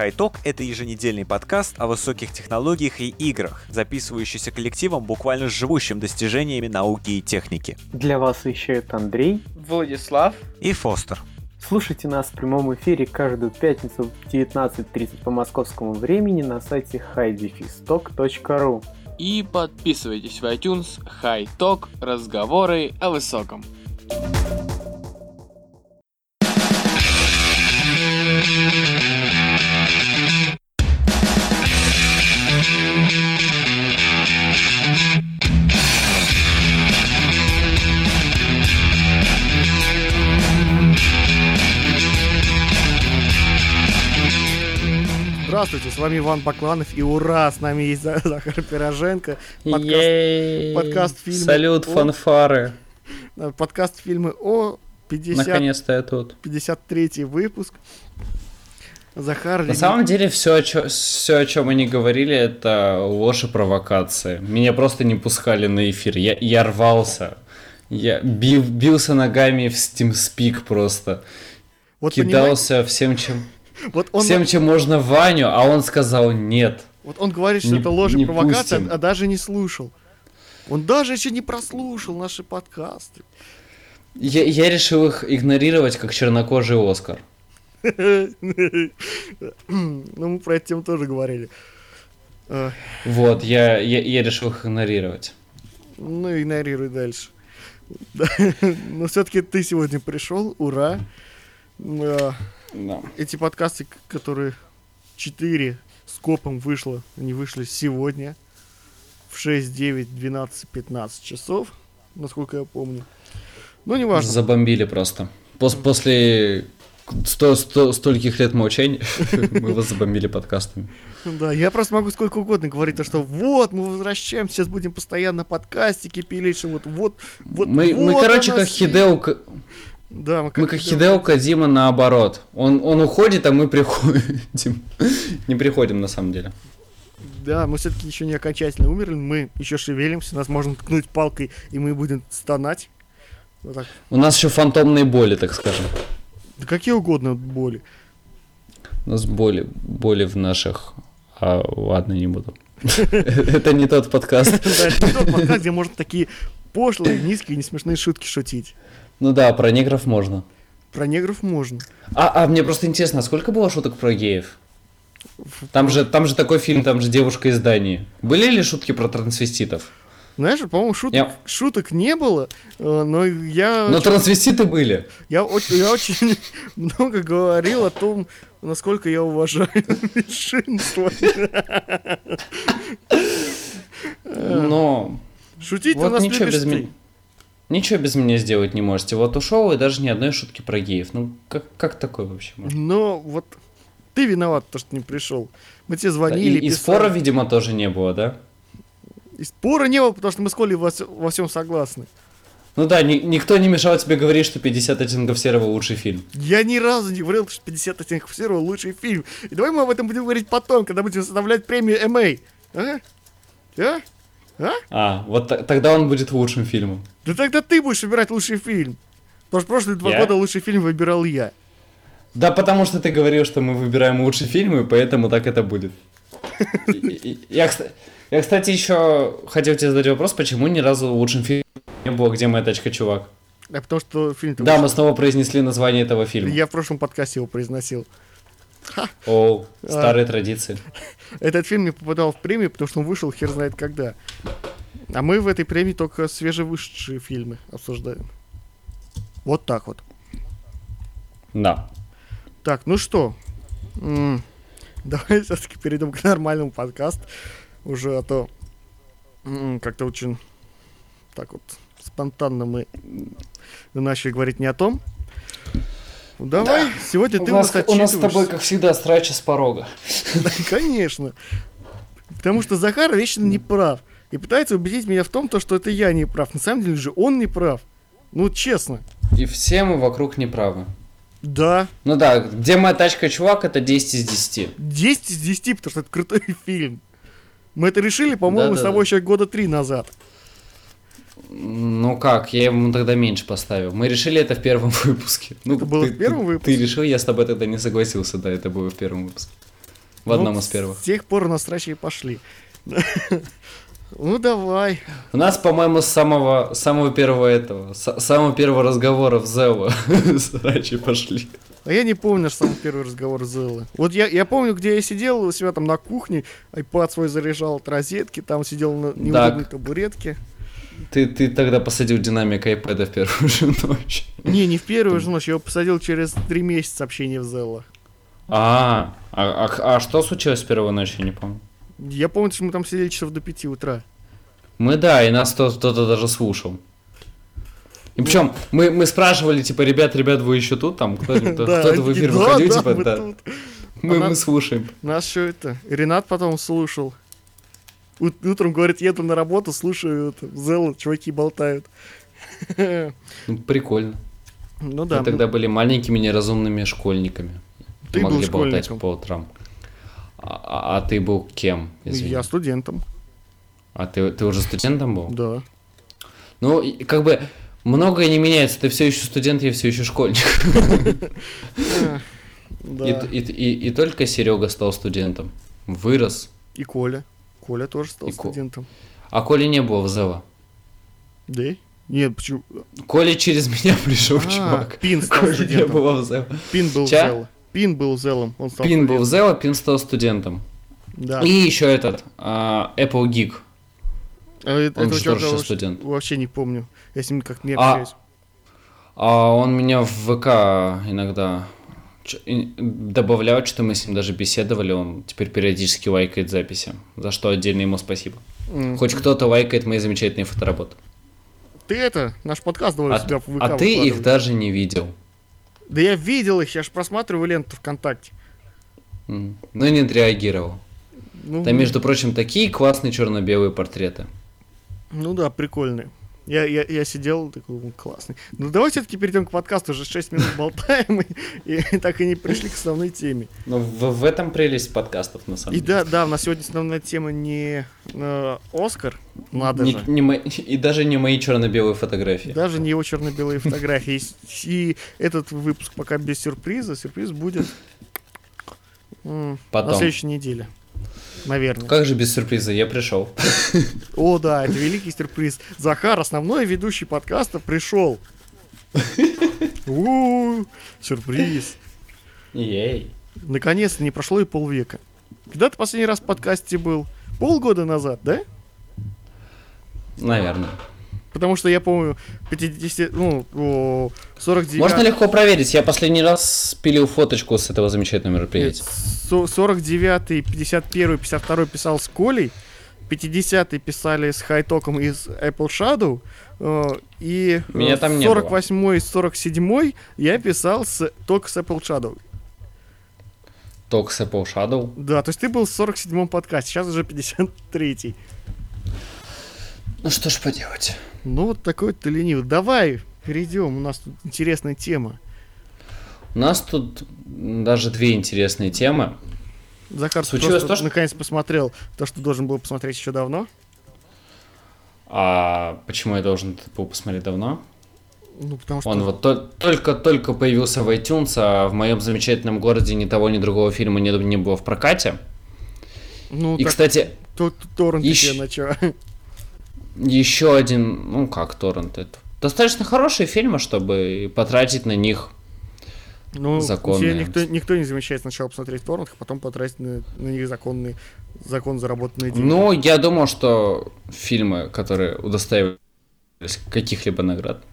High это еженедельный подкаст о высоких технологиях и играх, записывающийся коллективом, буквально живущим достижениями науки и техники. Для вас вещают Андрей, Владислав и Фостер. Слушайте нас в прямом эфире каждую пятницу в 19.30 по московскому времени на сайте highdefistock.ru И подписывайтесь в iTunes High Talk разговоры о высоком. Здравствуйте, с вами Иван Бакланов, и ура, с нами есть Захар Пироженко, подкаст, подкаст фильма Салют, о... фанфары. Подкаст фильмы о 50... Наконец-то я тут. 53 выпуск. Захар... На самом деле, все о, чё, все, о чем мы не говорили, это ложь и провокация. Меня просто не пускали на эфир. Я, я рвался. Я бил, бился ногами в SteamSpeak просто. Вот Кидался понимаете? всем, чем... Вот он... Всем, чем можно Ваню, а он сказал нет. Вот он говорит, что не, это ложь и провокация, пустим. а даже не слушал. Он даже еще не прослушал наши подкасты. Я, я решил их игнорировать, как чернокожий Оскар. Ну, мы про эту тему тоже говорили. Вот, я, я, я решил их игнорировать. Ну, игнорируй дальше. Но все-таки ты сегодня пришел, ура. Да. Эти подкасты, которые 4 скопом вышло, они вышли сегодня в 6, 9, 12, 15 часов, насколько я помню. Ну, не важно. Забомбили просто. Пос после сто, сто, стольких лет молчания мы вас забомбили подкастами. Да, я просто могу сколько угодно говорить, то, что вот, мы возвращаемся, сейчас будем постоянно подкастики пилить, что вот, вот, вот. Мы, вот мы короче, как Хидео... Да, мы как, мы как Хидео Кадима наоборот. Он, он уходит, а мы приходим. Не приходим на самом деле. Да, мы все-таки еще не окончательно умерли, мы еще шевелимся, нас можно ткнуть палкой, и мы будем стонать. Вот так. У нас еще фантомные боли, так скажем. Да какие угодно боли. У нас боли, боли в наших... А, ладно, не буду. Это не тот подкаст. Да, это не тот подкаст, где можно такие пошлые, низкие, несмешные шутки шутить. Ну да, про негров можно. Про негров можно. А, а мне просто интересно, а сколько было шуток про геев? Там же, там же такой фильм, там же девушка из Дании. Были ли шутки про трансвеститов? Знаешь, по-моему, шуток, я... шуток не было, но я... Но трансвеститы были. Я, очень, я очень много говорил о том, насколько я уважаю меньшинство. Но... Шутить вот у нас ничего без меня. Ничего без меня сделать не можете. Вот ушел и даже ни одной шутки про геев. Ну, как, как такое вообще можно? Но вот ты виноват, то, что не пришел. Мы тебе звонили, да, и, и спора, видимо, тоже не было, да? И спора не было, потому что мы с Колей во, во всем согласны. Ну да, ни, никто не мешал тебе говорить, что 50 оттенков серого лучший фильм. Я ни разу не говорил, что 50 оттенков серого лучший фильм. И давай мы об этом будем говорить потом, когда будем составлять премию МА. А? А? А? а, вот тогда он будет лучшим фильмом. Да тогда ты будешь выбирать лучший фильм. Потому что прошлые два я? года лучший фильм выбирал я. Да потому что ты говорил, что мы выбираем лучший фильм, и поэтому так это будет. Я, я, кстати, еще хотел тебе задать вопрос, почему ни разу лучшим фильмом не было «Где моя тачка, чувак»? А потому что фильм... Да, мы снова произнесли название этого фильма. Я в прошлом подкасте его произносил. О, старые традиции. Этот фильм не попадал в премию, потому что он вышел хер знает когда. А мы в этой премии только свежевышедшие фильмы обсуждаем. Вот так вот. Да. Так, ну что, м-м, давай все-таки перейдем к нормальному подкасту. Уже, а то м-м, как-то очень так вот спонтанно мы начали говорить не о том. Ну, давай, да. сегодня ты у нас, у нас с тобой, как всегда, страча с порога. Да, конечно. Потому что Захар вечно не прав. И пытается убедить меня в том, то, что это я не прав. На самом деле же он не прав. Ну, честно. И все мы вокруг не правы. Да. Ну да, где моя тачка, чувак, это 10 из 10. 10 из 10, потому что это крутой фильм. Мы это решили, по-моему, да, да, с тобой да. еще года три назад. Ну как, я ему тогда меньше поставил. Мы решили это в первом выпуске. Ну, это было ты, в первом ты, выпуске? Ты решил, я с тобой тогда не согласился, да, это было в первом выпуске. В одном Ну, из первых. С тех пор у нас срачи и пошли. Ну давай. У нас, по-моему, с самого, самого первого этого, с самого первого разговора в Зео срачи пошли. А я не помню наш самый первый разговор с Зеллой. Вот я, я помню, где я сидел у себя там на кухне, айпад свой заряжал от розетки, там сидел на неудобной табуретке. Ты, ты тогда посадил динамик iPad в первую же ночь. Не, не в первую же ночь, я его посадил через три месяца общения в Зелла. А, а, а, а что случилось в первую ночь, я не помню. Я помню, что мы там сидели часов до 5 утра. Мы, да, и нас кто- кто-то даже слушал. И причем мы, мы спрашивали, типа, ребят, ребят, вы еще тут? Там кто-то, кто-то в эфир выходил, типа, да. Мы, Она- мы слушаем. Нас что это? Ренат потом слушал. Ут- Утром, говорит, еду на работу, слушаю это, Зелла, чуваки болтают. Ну, прикольно. Ну Мы да, тогда были маленькими неразумными школьниками. Ты был Могли болтать школьником. по утрам. А, а- а ты был кем? Извини. я студентом, А ты, ты уже студентом был? да. Ну, как бы многое не меняется. Ты все еще студент, я все еще школьник. И только Серега стал студентом. Вырос. И Коля. Коля тоже стал И студентом. А Коли не было в Зева. Да? Нет, почему? Коля через меня пришел, А, чувак. Пин стал Коли не студентом. было в Зева. Пин был Ча? Зелла. Пин был Зеллом. Он стал Пин был в. Зева, Пин стал студентом. Да. И еще этот, а, Apple Geek. А э- он этого же тоже сейчас студент. Вообще не помню. Я с ним как не А, общаюсь. А он меня в ВК иногда добавляет, что мы с ним даже беседовали. Он теперь периодически лайкает записи. За что отдельно ему спасибо. М. Хоть кто-то лайкает мои замечательные фотоработы. Ты это, наш подкаст давай А, себя в ВК а ты их даже не видел. Да я видел их, я же просматриваю ленту ВКонтакте. М. Ну и не отреагировал. Ну, Там, между прочим, такие классные черно-белые портреты. ну да, прикольные. Я, я, я сидел, такой, «М, классный. Ну давай все-таки перейдем к подкасту, уже 6 минут болтаем, и, и так и не пришли к основной теме. Ну, в, в этом прелесть подкастов, на самом И деле. да, да, у нас сегодня основная тема не э, Оскар, надо Не- же. не мои- и даже не мои черно-белые фотографии. Даже не его черно-белые фотографии. И И этот выпуск пока без сюрприза. Сюрприз будет на следующей неделе. Наверное. Как же без сюрприза? Я пришел. О, да, это великий сюрприз. Захар, основной ведущий подкаста, пришел. У, Сюрприз. Ей. Наконец-то не прошло и полвека. Когда ты последний раз в подкасте был? Полгода назад, да? Наверное. Потому что я помню, 50, ну, о, 49... Можно легко проверить. Я последний раз спилил фоточку с этого замечательного мероприятия. со- 49-й, 51-й, 52-й писал с Колей, 50-й писали с Хайтоком из Apple Shadow, э, и э, Меня там не было. 48-й, 47-й я писал с, только с Apple Shadow. Только с Apple Shadow. Да, то есть ты был в 47-м подкасте, сейчас уже 53-й. Ну что ж поделать. Ну вот такой ты ленивый. Давай перейдем, у нас тут интересная тема. У нас тут даже две интересные темы. Захар Случилось то, что- наконец посмотрел то, что должен был посмотреть еще давно. А почему я должен это был посмотреть давно? Ну, потому что... Он вот то- только-только появился в iTunes, а в моем замечательном городе ни того, ни другого фильма не, не было в прокате. ну, И, так, кстати, тут торрент ищ- тебе на чё? Еще один, ну как торрент, это достаточно хорошие фильмы, чтобы потратить на них. Ну, Законные. никто, никто не замечает сначала посмотреть торрент, а потом потратить на, на них законные, закон заработанные деньги. Ну, я думал, что фильмы, которые удостаивались каких-либо наград,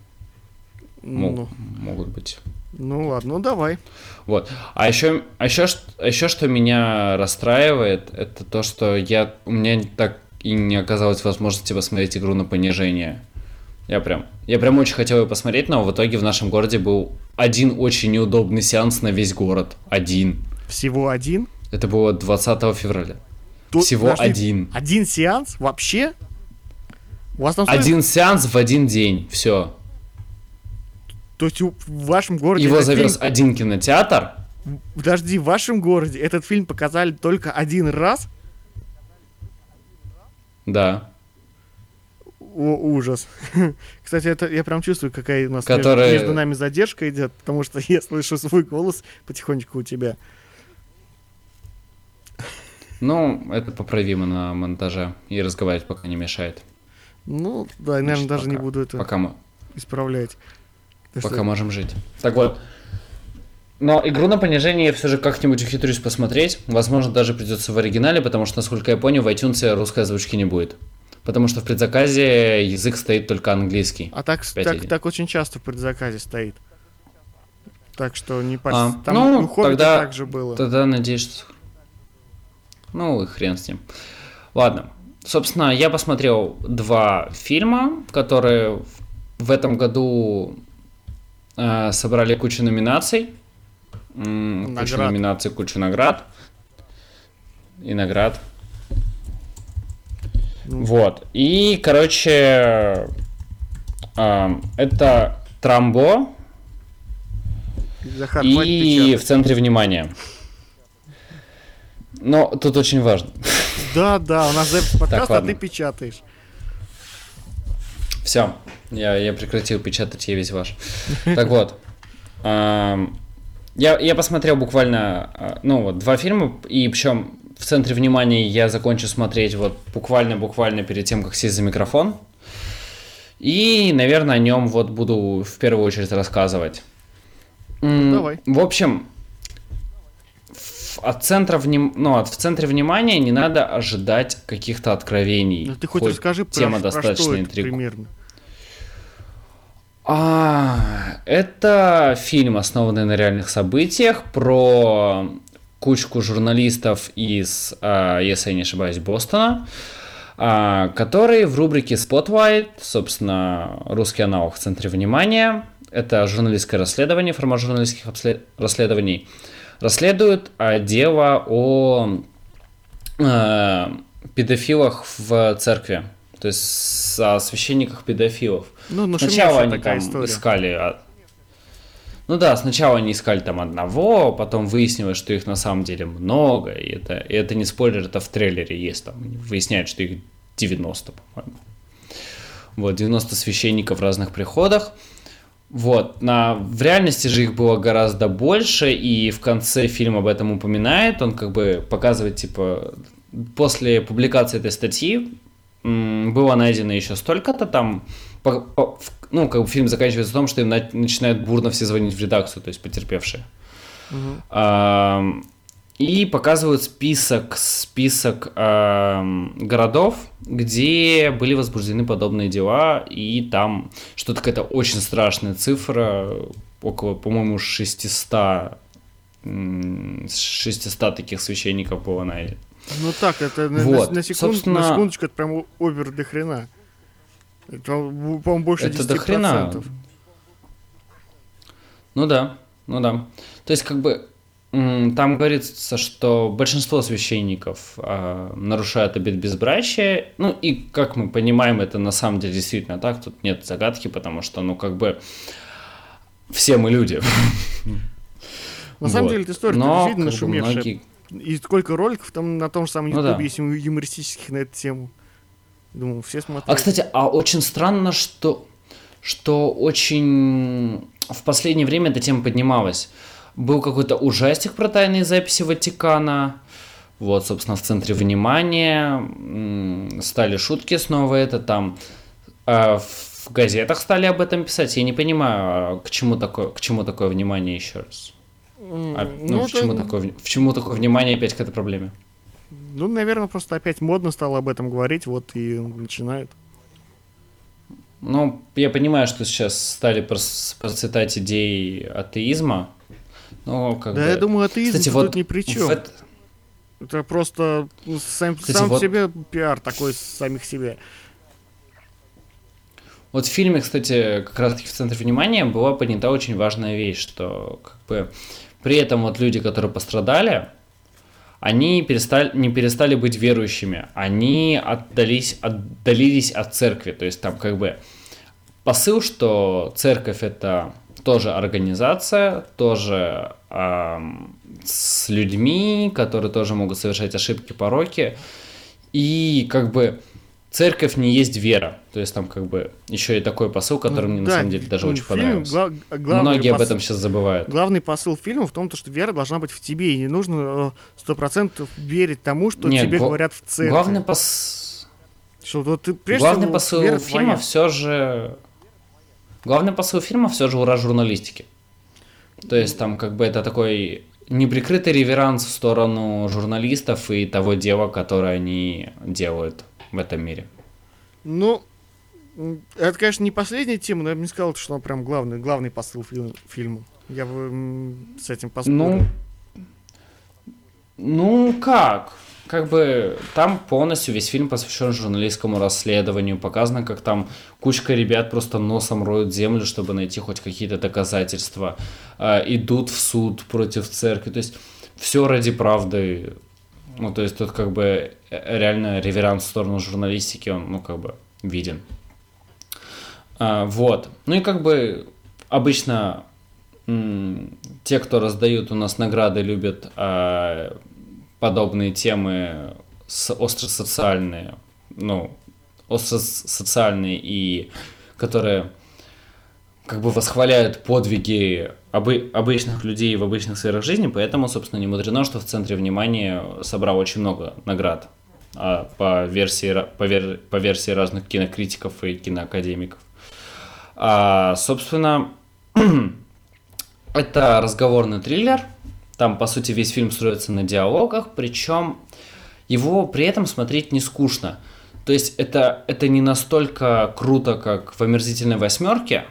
ну, могут быть. ну ладно, ну давай. Вот. А еще, а еще, а еще что меня расстраивает, это то, что я, у меня так и не оказалось возможности посмотреть игру на понижение. Я прям, я прям очень хотел ее посмотреть, но в итоге в нашем городе был один очень неудобный сеанс на весь город. Один. Всего один. Это было 20 февраля. Тут, Всего подожди, один. Один сеанс? Вообще? У вас там стоит- Один сеанс в один день. Все. То есть в вашем городе... Его завез фильм- один кинотеатр. Подожди, в вашем городе этот фильм показали только один раз? Да. О, ужас. Кстати, это я прям чувствую, какая у нас между- Которая- между, нами задержка идет, потому что я слышу свой голос потихонечку у тебя. Ну, это поправимо на монтаже. И разговаривать пока не мешает. Ну, да, наверное, Значит, даже не пока- буду это Пока мы, исправлять. Пока что- можем жить. Так вот. Но игру на понижение я все же как-нибудь ухитрюсь посмотреть. Возможно, даже придется в оригинале, потому что, насколько я понял, в iTunes русской озвучки не будет. Потому что в предзаказе язык стоит только английский. А так, так, так очень часто в предзаказе стоит. Так что не А, парься. Там ну, у тогда- так же было. Тогда надеюсь, что... Ну, и хрен с ним. Ладно. Собственно, я посмотрел два фильма, которые в- в этом году э, собрали кучу номинаций. М, Наград. номинаций, кучу наград. И наград. Ну. Вот. И, короче, эм, это Трамбо Захар, хватит и печатать. в центре внимания. Но тут очень важно. Да, да, у нас запись подкаста, а ладно. ты печатаешь. Все, я, я прекратил печатать, я весь ваш. Так вот, я, я посмотрел буквально, а, ну вот, два фильма, и причем в центре внимания я закончу смотреть вот буквально-буквально перед тем, как сесть за микрофон. И, наверное, о нем вот буду в первую очередь рассказывать. М, Давай. В общем, от центра вним... ну, от, в центре внимания не надо ожидать каких-то откровений. Ну ты хоть, расскажи про, тема про достаточно что это интригу- примерно. А, это фильм, основанный на реальных событиях, про кучку журналистов из, а, если я не ошибаюсь, Бостона, а, которые в рубрике Spotlight, собственно, русский аналог в центре внимания, это журналистское расследование, формат журналистских расследований, расследуют а, дело о педофилах в церкви, то есть о священниках педофилов. Ну, Сначала они там история. искали... а- Ну да, сначала они искали там одного, потом выяснилось, что их на самом деле много, и это, и это не спойлер, это в трейлере есть, там выясняют, что их 90, по-моему. Вот, 90 священников в разных приходах. Вот, на, в реальности же их было гораздо больше, и в конце фильм об этом упоминает, он как бы показывает, типа, после публикации этой статьи было найдено еще столько-то там, ну, как бы фильм заканчивается в том, что им на- начинают бурно все звонить в редакцию, то есть потерпевшие. Мгм. Ам, И показывают список, список ам, городов, где были возбуждены подобные дела, и там что-то какая-то очень страшная цифра, около, по-моему, 600, м, 600 таких священников было найдено. Ну так, это на, Вот, на- на секунд- собственно- на секундочку, это прям овер до хрена. Это, по-моему, больше Это 10%. до хрена. Ну да, ну да. То есть, как бы, там говорится, что большинство священников а, нарушают обет безбрачия. Ну, и, как мы понимаем, это на самом деле действительно так. Тут нет загадки, потому что, ну, как бы, все мы люди. На самом деле, эта история Но, действительно нашумевшая. И сколько роликов там на том же самом Ну Ютубе да. есть юмористических на эту тему. Думаю, все смотрят. А, кстати, а очень странно, что, что очень в последнее время эта тема поднималась. Был какой-то ужастик про тайные записи Ватикана. Вот, собственно, в центре внимания. Стали шутки снова это там. а в газетах стали об этом писать. Я не понимаю, а к чему такое, к чему такое внимание еще раз. А, ну, в, это- чему такое, в чему такое внимание опять к этой проблеме? Ну, наверное, просто опять модно стало об этом говорить, вот и начинают. Ну, я понимаю, что сейчас стали процветать идеи атеизма, но как да, бы... я думаю, атеизм Кстати, тут вот ни при чем. в эт- Это просто ну, сам, Кстати, сам вот- себе пиар такой самих себя. Вот в фильме, кстати, как раз таки в центре внимания была поднята очень важная вещь, что как бы при этом вот люди, которые пострадали, они перестали, не перестали быть верующими, они отдались, отдалились от церкви, то есть там как бы посыл, что церковь это тоже организация, тоже ам, с людьми, которые тоже могут совершать ошибки, пороки, и как бы церковь не есть вера. То есть там как бы еще и такой посыл, который Ну, мне да, на самом деле даже ну, очень фильм понравился. гла- Многие об посыл- этом сейчас забывают. Главный посыл фильма в том, то, что вера должна быть в тебе, и не нужно сто процентов верить тому, что Нет, тебе гла- говорят в церкви. Главный пос... Что вот ты прежде Главный всего, посыл фильма твоя. все же... Главный посыл фильма все же ура журналистики. То есть там как бы это такой неприкрытый реверанс в сторону журналистов и того дела, которое они делают в этом мире. Ну, это, конечно, не последняя тема, но я бы не сказал, что она прям главный, главный посыл фи- фильма. Я бы с этим поспорил. Ну, ну как? Как бы там полностью весь фильм посвящен журналистскому расследованию. Показано, как там кучка ребят просто носом роют землю, чтобы найти хоть какие-то доказательства. А, идут в суд против церкви. То есть все ради правды. Ну, то есть тут как бы э, реально реверанс в сторону журналистики, он, ну, как бы виден. А, вот. Ну и как бы обычно те, кто раздают у нас награды, любят а, подобные темы с остросоциальные, ну, остросоциальные и которые как бы восхваляют подвиги обы- обычных людей в обычных сферах жизни, поэтому, собственно, не мудрено, что в центре внимания собрал очень много наград а, по, версии, по, вер- по версии разных кинокритиков и киноакадемиков. А, собственно, это разговорный триллер. Там, по сути, весь фильм строится на диалогах, причем его при этом смотреть не скучно. То есть это, это не настолько круто, как в «Омерзительной восьмерке»,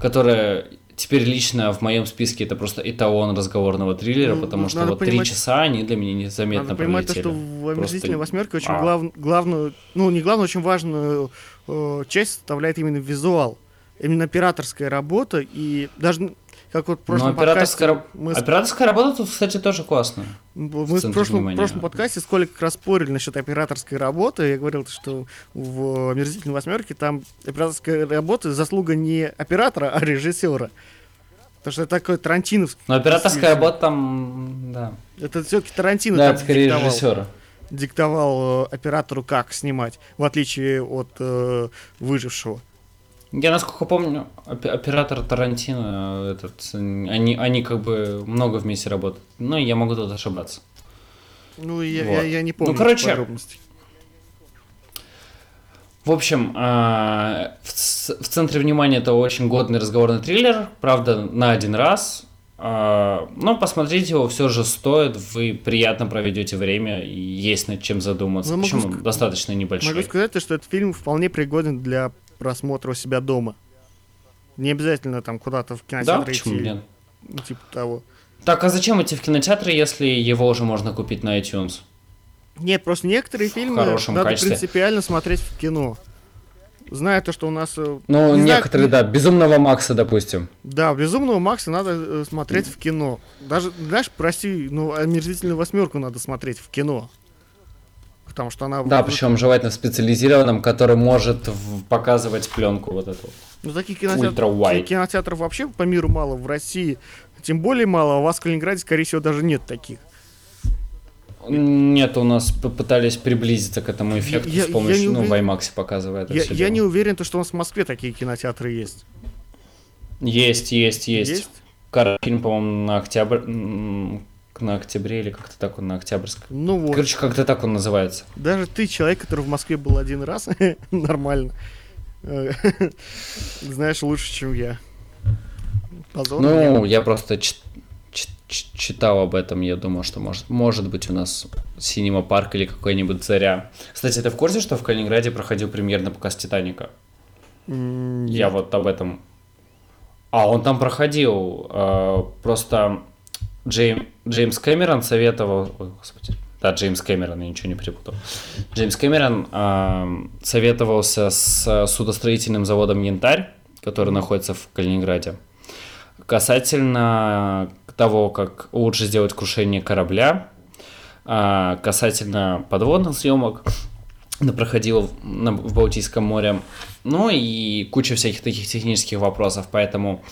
которая теперь лично в моем списке это просто эталон разговорного триллера, Ну, потому что надо вот три понимать- часа они для меня незаметно Надо понимать, то, пролетели. что в «Омерзительной Просто- восьмерке» очень А. глав- главную, ну, не главную, очень важную э, часть составляет именно визуал. Именно операторская работа, и даже как вот в Но прошлом операторская, подкасте раб- мы операторская работа тут, кстати, тоже классная. Мы в в прошлом, внимания. прошлом подкасте с Колей как раз спорили насчет операторской работы. Я говорил, что в «Омерзительной восьмерке» там операторская работа заслуга не оператора, а режиссера. Потому что это такой Тарантиновский. Но операторская работа там, да. Это все-таки Тарантино Да, это скорее диктовал, режиссера. диктовал, э, оператору, как снимать, в отличие от э, выжившего. Я, насколько помню, оп- оператор Тарантино, этот, они, они как бы много вместе работают. Но я могу тут ошибаться. Ну, я, Вот. я, я не Ну, помню короче, подробностей. В общем, а, в, центре внимания это очень годный разговорный триллер, правда, на один раз. А, Но посмотреть его все же стоит, вы приятно проведете время, и есть над чем задуматься. Ну, он ск- достаточно небольшой. Могу сказать, то, что этот фильм вполне пригоден для просмотра у себя дома. Не обязательно там куда-то в Да, кинотеатр почему идти. нет? ну, Типа того. Так, а зачем идти в кинотеатры, если его уже можно купить на iTunes? Нет, просто некоторые фильмы хорошем надо качестве. принципиально смотреть в кино. Зная то, что у нас... э, Ну, не знаю, некоторые, да, Безумного Макса, допустим. Да, «Безумного Макса» надо э, смотреть в кино. Даже, знаешь, прости, ну, «Омерзительную восьмерку» надо смотреть в кино. Потому что она... Да, причем желательно в специализированном, который может в- показывать пленку вот эту. Ну, таких кинотеатров, кинотеатров вообще по миру мало, в России тем более мало, а у вас в Калининграде, скорее всего, даже нет таких. Нет, у нас попытались приблизиться к этому эффекту Я- с помощью, я ну, в уверен- IMAX показывает Я, я не уверен, то, что у нас в Москве такие кинотеатры есть. Есть, есть, есть. Есть? Кар- Фильм, по-моему, на октябрь... На октябре или как-то так он на октябрьском. Ну вот. Короче, как-то так он называется. Даже ты, человек, который в Москве был один раз, нормально. э, Знаешь лучше, чем я. Позор. Ну, я просто чит- чит- чит- читал об этом, я думаю, что может, может быть у нас Синема Парк или какой-нибудь Заря. Кстати, ты в курсе, что в Калининграде проходил премьерный показ Титаника? Я вот об этом. А, он там проходил. э, просто Джейм- Джеймс Кэмерон советовал. Ой, господи. Да, Джеймс Кэмерон, я ничего не перепутал. Джеймс Кэмерон э, советовался с судостроительным заводом Янтарь, который находится в Калининграде, касательно того, как лучше сделать крушение корабля, а, касательно подводных съемок, она проходила на- в Балтийском море, ну и куча всяких таких технических вопросов, поэтому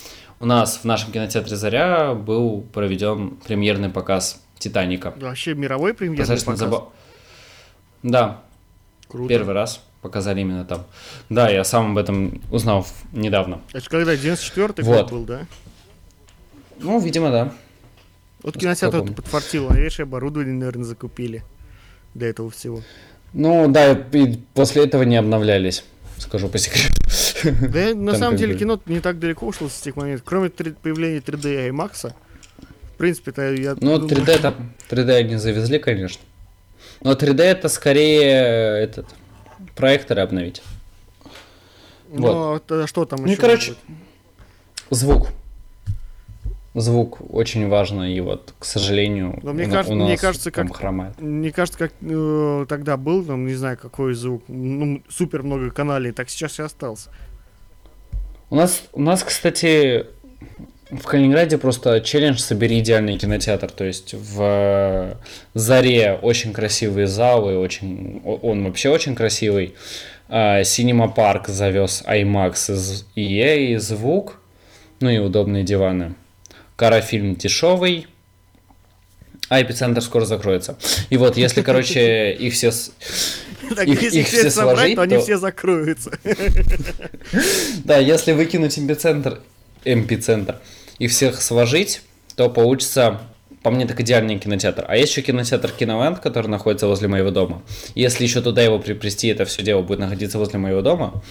у нас в нашем кинотеатре «Заря» был проведен премьерный показ «Титаника». Вообще мировой премьерный Достаточно показ. заба- Да, Круто. Первый раз показали именно там. Да, я сам об этом узнал недавно. Это когда, 94-й Вот. год был, да? Ну, видимо, да. Вот кинотеатр помню. подфартило, а видишь, оборудование, наверное, закупили для этого всего. Ну, да, и после этого не обновлялись, скажу по секрету. Да, на самом деле кино не так далеко ушло с этих моментов. Кроме появления 3D и IMAX, в принципе-то я Ну, думаю, 3D там, 3D они завезли, конечно. Но 3D это скорее этот проекторы обновить. Ну, вот. а тогда что там Ну, еще? короче, может быть? Звук. Звук очень важно, и вот, к сожалению, Но мне у, кажется- у мне нас кажется, там как- хромает. Мне кажется, как э, тогда был, там, не знаю, какой звук, ну, супер много каналей, так сейчас и остался. У нас, у нас, кстати, в Калининграде просто челлендж «Собери идеальный кинотеатр». То есть в Заре очень красивые залы, очень, он вообще очень красивый. Синема Парк завез IMAX и звук, ну и удобные диваны. Карафильм дешевый, а эпицентр скоро закроется. И вот, если, короче, их все... Так, Их- если их все собрать, сложить, то они все закроются. Да, если выкинуть эпицентр, эпицентр и всех сложить, то получится, по мне, так идеальный кинотеатр. А есть еще кинотеатр Киновент, который находится возле моего дома. Если еще туда его приплести, это все дело будет находиться возле моего дома,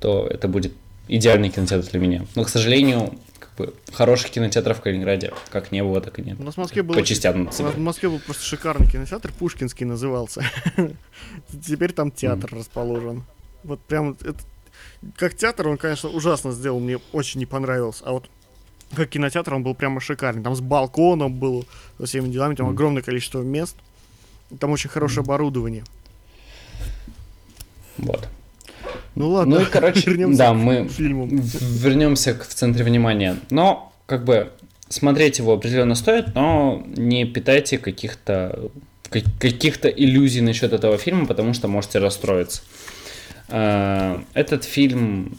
то это будет идеальный кинотеатр для меня. Но, к сожалению, бы, хороших кинотеатров в Калининграде как не было, так и нет. У нас в Москве был По частям у нас в Москве был просто шикарный кинотеатр, Пушкинский назывался. Теперь там театр расположен. Вот прям это- как театр он, конечно, ужасно сделал, мне очень не понравился. А вот как кинотеатр он был прямо шикарный. Там с балконом был, со всеми делами, там огромное количество мест. Там очень хорошее оборудование. Вот. Ну ладно, Ну и, короче, вернемся да, к мы фильму. вернемся к- в центре внимания. Но, как бы, смотреть его определенно стоит, но не питайте каких-то ка- каких-то иллюзий насчет этого фильма, потому что можете расстроиться. Э, Этот фильм,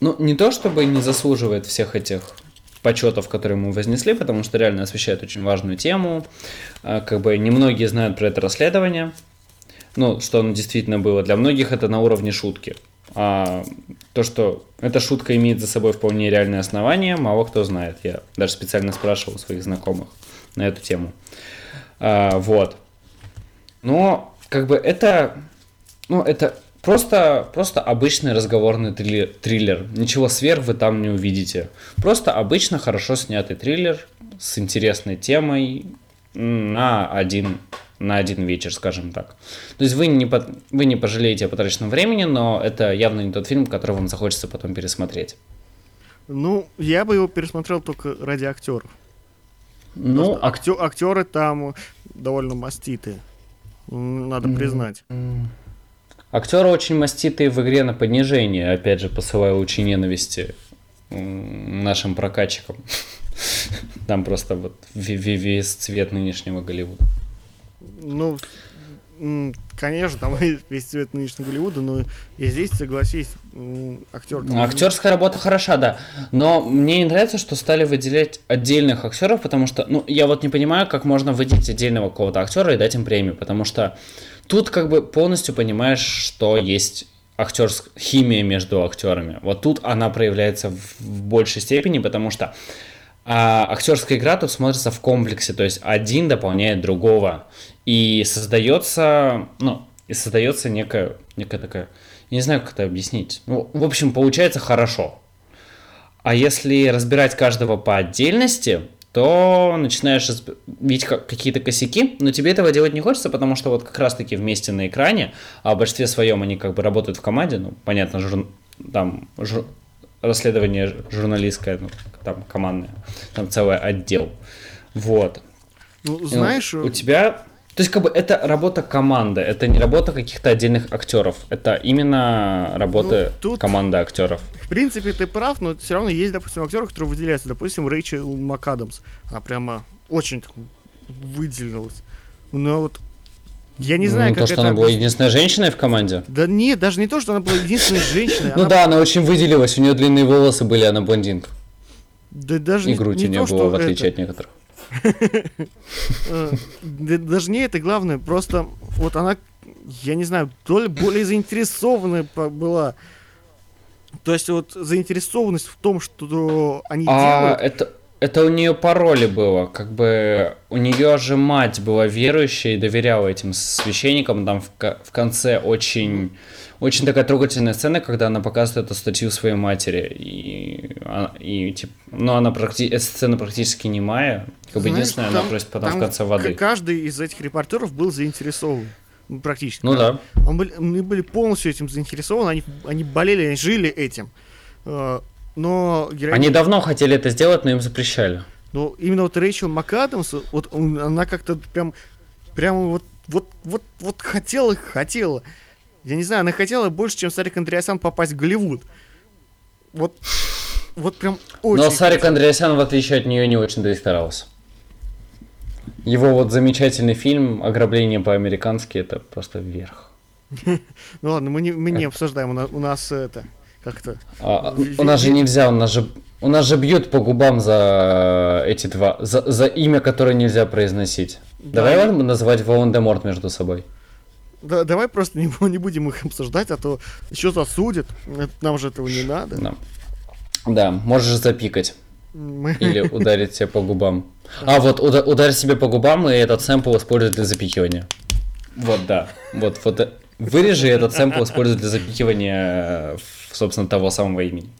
ну, не то чтобы не заслуживает всех этих почетов, которые мы вознесли, потому что реально освещает очень важную тему. Э, Как бы немногие знают про это расследование, ну, что оно действительно было. Для многих это на уровне шутки. А то, что эта шутка имеет за собой вполне реальное основание, мало кто знает. Я даже специально спрашивал своих знакомых на эту тему. А, вот. Но, как бы, это... Ну, это просто, просто обычный разговорный триллер, триллер. Ничего сверх вы там не увидите. Просто обычно хорошо снятый триллер с интересной темой на один, на один вечер, скажем так. То есть вы не, по- вы не пожалеете о потраченном времени, но это явно не тот фильм, который вам захочется потом пересмотреть. Ну, я бы его пересмотрел только ради актеров. Ну, а Актё- актеры там довольно маститые. Надо признать. Актеры очень маститые в игре на понижение, опять же, посылая лучи ненависти нашим прокатчикам. Там просто вот весь цвет нынешнего Голливуда. Ну, конечно, там весь цвет нынешнего Голливуда, но и здесь, согласись, актер... Ну, Актерская работа хороша, да. Но мне не нравится, что стали выделять отдельных актеров, потому что, ну, я вот не понимаю, как можно выделить отдельного какого-то актера и дать им премию, потому что тут как бы полностью понимаешь, что есть актерск... химия между актерами. Вот тут она проявляется в, в большей степени, потому что а, актерская игра тут смотрится в комплексе, то есть один дополняет другого. И создается, ну, и создается некая, некая такая, я не знаю, как это объяснить. Ну, в общем, получается хорошо. А если разбирать каждого по отдельности, то начинаешь видеть как- какие-то косяки, но тебе этого делать не хочется, потому что вот как раз-таки вместе на экране, а в большинстве своем они как бы работают в команде, ну, понятно, жур- там жур- расследование журналистское, ну, там командное, там целый отдел. Вот. Ну, Ну, знаешь, у тебя... То есть, как бы, это работа команды, это не работа каких-то отдельных актеров, это именно работа Ну, тут- команды актеров. в принципе, ты прав, но все равно есть, допустим, актеры, которые выделяются. Допустим, Рэйчел МакАдамс. Она прямо очень выделилась. Но вот я не знаю, ну, как то, что это она была единственной женщиной в команде. Да нет, даже не то, что она была единственной женщиной. Ну да, она очень выделилась, у нее длинные волосы были, она блондинка. да даже И не- грудь не у нее то, была, что в отличие это. от некоторых. Э, да даже не это главное, просто вот она я не знаю, то ли более заинтересованная была. То есть вот заинтересованность в том, что они А делают. это, это у нее по роли было, как бы у нее же мать была верующая и доверяла этим священникам. Там в, в конце очень, очень такая трогательная сцена, когда она показывает эту статью своей матери. И, а- и типа, ну, она практи- эта сцена практически немая. Как бы единственное, она просит потом там в конце воды. Каждый из этих репортеров был заинтересован. Ну, Практически. Ну да. Он были, они были полностью этим заинтересованы, они, они болели, они жили этим. Э, Но героиня- Они давно хотели это сделать, но им запрещали. Но именно вот Рэйчел МакАдамс, вот он- она как-то прям, прям вот, вот, вот, вот хотела, хотела. Я не знаю, она хотела больше, чем Сарик Андреасян попасть в Голливуд. Вот, вот прям очень. Но Сарик Андреасян, в отличие от нее, не очень-то и старался. Его вот замечательный фильм «Ограбление по-американски» это просто вверх. Ну ладно, мы не, мы не обсуждаем, у нас, у нас это, как-то... А, у нас же нельзя, у нас же, у нас же бьют по губам за эти два, за, за имя, которое нельзя произносить. Давай ладно, называть Волан-де-Морт между собой. Да, давай просто не, не будем их обсуждать, а то еще засудят. Это- Нам же этого не надо. Да. Да, можешь запикать Мы- или ударить себя по губам. А, вот уда- ударь себе по губам, и этот сэмпл используют для запикивания. Вот, да. Вот, вот э, вырежи этот сэмпл используют для запикивания, э, собственно, того самого имени.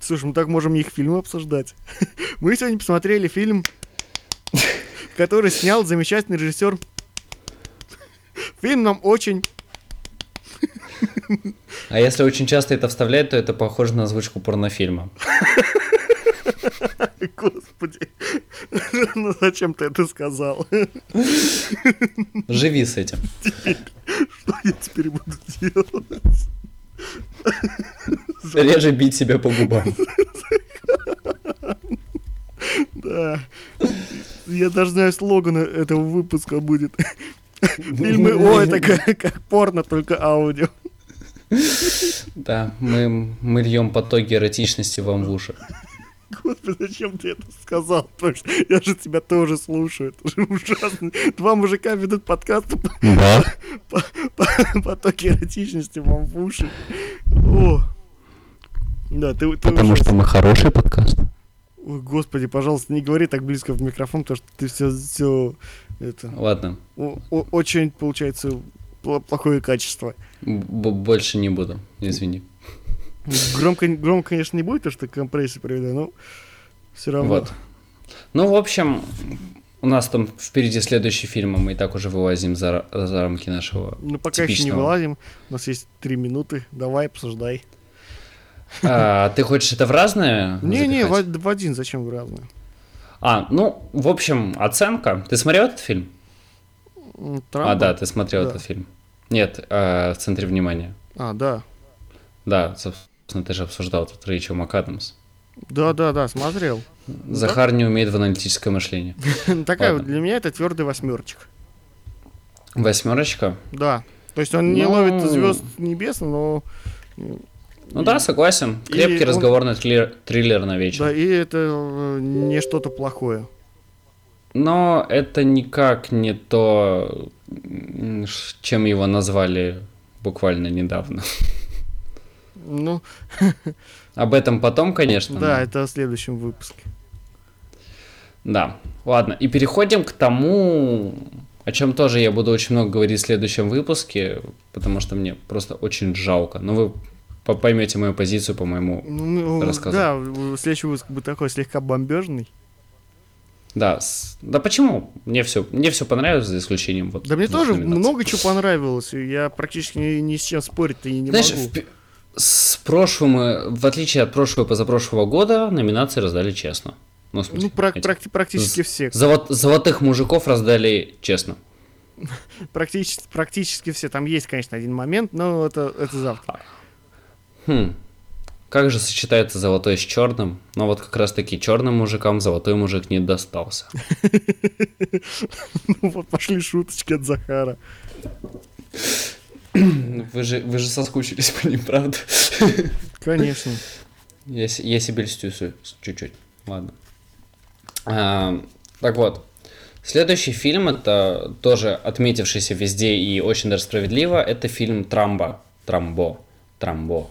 Слушай, мы так можем их фильмы обсуждать. Мы сегодня посмотрели фильм, который снял замечательный режиссер. Фильм нам очень... А если очень часто это вставлять, то это похоже на озвучку порнофильма. Господи, ну зачем ты это сказал? Живи с этим. Что я теперь буду делать? Реже бить себя по губам. Да. Я даже знаю слоган этого выпуска будет. Фильмы, о, это как, как порно, только аудио. Да, мы, мы льем потоки эротичности вам в уши. Господи, зачем ты это сказал? Потому что я же тебя тоже слушаю. Это же ужасно. Два мужика ведут подкаст Да. по- по- потоки эротичности вам в уши. О. Да, ты, ты ужас. мы хороший подкаст. Ой, господи, пожалуйста, не говори так близко в микрофон, потому что ты все, все это Ладно, о- о- очень получается пл- плохое качество. б- больше не буду, извини. Громко, громко, конечно, не будет, потому что компрессия приведу, но все равно. Вот. Ну, в общем, у нас там впереди следующий фильм, а мы и так уже вылазим за, за рамки нашего Ну, пока еще не типичного. вылазим. У нас есть три минуты. Давай, обсуждай. А, ты хочешь это в разное? Не-не, в, один зачем в разные? А, ну, в общем, оценка. Ты смотрел этот фильм? М, А, Трампа? да, ты смотрел Да. этот фильм. Нет, э, в центре внимания. А, да. Да, собственно, ты же обсуждал тут Рэйчел МакАдамс. Да, да, да, смотрел. Захар не умеет в аналитическое мышление. Такая вот для меня это твердый восьмерочка. Восьмерочка. Да. То есть он не Ну. ловит звезд небес, но. Ну да, согласен. И Крепкий он- разговорный триллер, триллер на вечер. Да, и это э, не что-то плохое. Но это никак не то, чем его назвали буквально недавно. Ну, Об этом потом, конечно. да, но- это в следующем выпуске. Да. Ладно, и переходим к тому, о чем тоже я буду очень много говорить в следующем выпуске, потому что мне просто очень жалко. Но вы поймете мою позицию, по-моему. Ну, ну, Рассказывай. да, следующий выпуск будет такой слегка бомбежный. Да, с- да почему? Мне все, мне все понравилось, за исключением вот. Да мне тоже номинаций. много чего понравилось. Я практически ни, ни с чем спорить-то и не Знаешь, могу. в с прошлым, э, в отличие от прошлого и позапрошлого года, номинации раздали честно. Ну, смысле, Ну, прак- практи- практически все. Золот- золотых мужиков раздали честно. Практически, практически все. Там есть, конечно, один момент, но это, это завтра. Хм. Как же сочетается золотой с черным? Но вот как раз таки черным мужикам золотой мужик не достался. Ну, вот пошли шуточки от Захара. Вы же, вы же соскучились по ним, правда? Конечно. Я, я себе льстю чуть-чуть. Ладно. А, так вот. Следующий фильм, это тоже отметившийся везде и очень даже справедливо, это фильм «Трамбо», «Трамбо», «Трамбо»,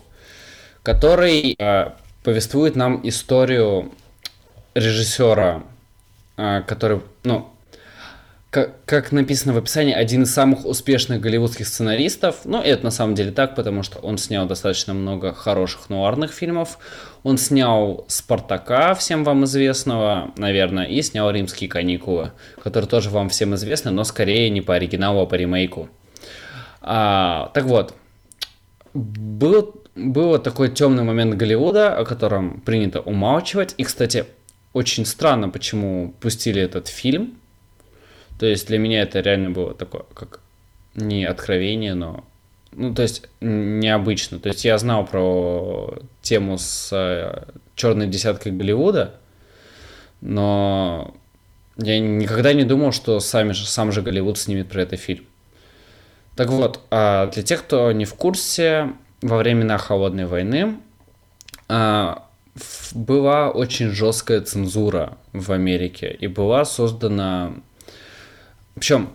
который э, повествует нам историю режиссера, э, который, ну, как, написано в описании, один из самых успешных голливудских сценаристов. Ну, это на самом деле так, потому что он снял достаточно много хороших нуарных фильмов. Он снял «Спартака», всем вам известного, наверное, и снял «Римские каникулы», который тоже вам всем известны, но скорее не по оригиналу, а по ремейку. А, так вот, был, был такой темный момент Голливуда, о котором принято умалчивать. И, кстати, очень странно, почему пустили этот фильм – то есть для меня это реально было такое, как не откровение, но ну, то есть необычно. То есть я знал про тему с э, черной десяткой Голливуда, но я никогда не думал, что сами же, сам же Голливуд снимет про это фильм. Так вот, а для тех, кто не в курсе, во времена Холодной войны а, была очень жесткая цензура в Америке, и была создана причем